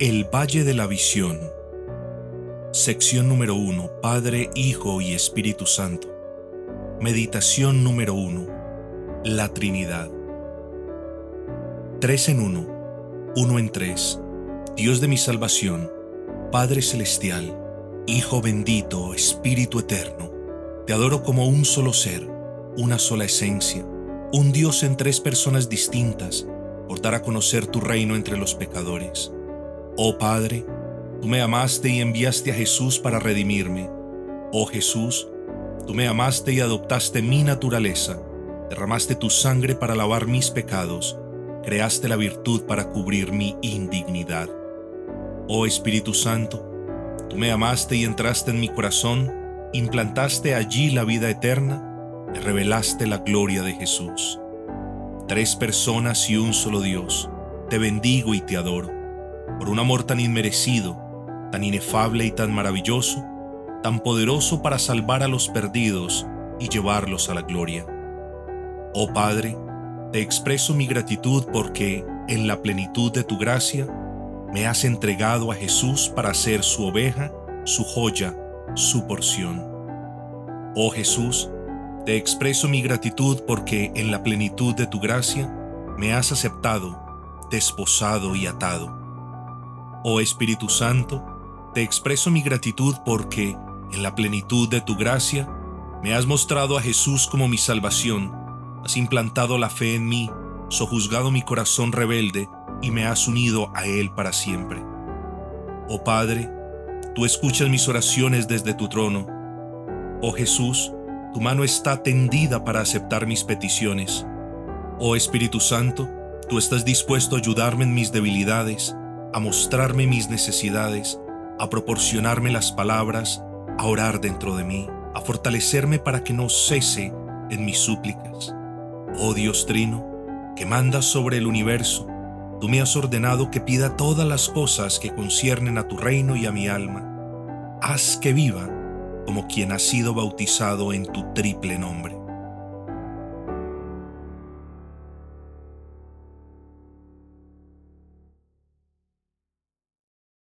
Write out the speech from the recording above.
El Valle de la Visión. Sección número 1. Padre, Hijo y Espíritu Santo. Meditación número 1. La Trinidad. Tres en uno, uno en tres. Dios de mi salvación, Padre Celestial, Hijo bendito, Espíritu Eterno. Te adoro como un solo ser, una sola esencia, un Dios en tres personas distintas, por dar a conocer tu reino entre los pecadores. Oh Padre, tú me amaste y enviaste a Jesús para redimirme. Oh Jesús, tú me amaste y adoptaste mi naturaleza, derramaste tu sangre para lavar mis pecados, creaste la virtud para cubrir mi indignidad. Oh Espíritu Santo, tú me amaste y entraste en mi corazón, implantaste allí la vida eterna, me revelaste la gloria de Jesús. Tres personas y un solo Dios, te bendigo y te adoro por un amor tan inmerecido, tan inefable y tan maravilloso, tan poderoso para salvar a los perdidos y llevarlos a la gloria. Oh Padre, te expreso mi gratitud porque, en la plenitud de tu gracia, me has entregado a Jesús para ser su oveja, su joya, su porción. Oh Jesús, te expreso mi gratitud porque en la plenitud de tu gracia me has aceptado, desposado y atado. Oh Espíritu Santo, te expreso mi gratitud porque, en la plenitud de tu gracia, me has mostrado a Jesús como mi salvación, has implantado la fe en mí, sojuzgado mi corazón rebelde y me has unido a Él para siempre. Oh Padre, tú escuchas mis oraciones desde tu trono. Oh Jesús, tu mano está tendida para aceptar mis peticiones. Oh Espíritu Santo, tú estás dispuesto a ayudarme en mis debilidades a mostrarme mis necesidades, a proporcionarme las palabras, a orar dentro de mí, a fortalecerme para que no cese en mis súplicas. Oh Dios Trino, que mandas sobre el universo, tú me has ordenado que pida todas las cosas que conciernen a tu reino y a mi alma. Haz que viva como quien ha sido bautizado en tu triple nombre.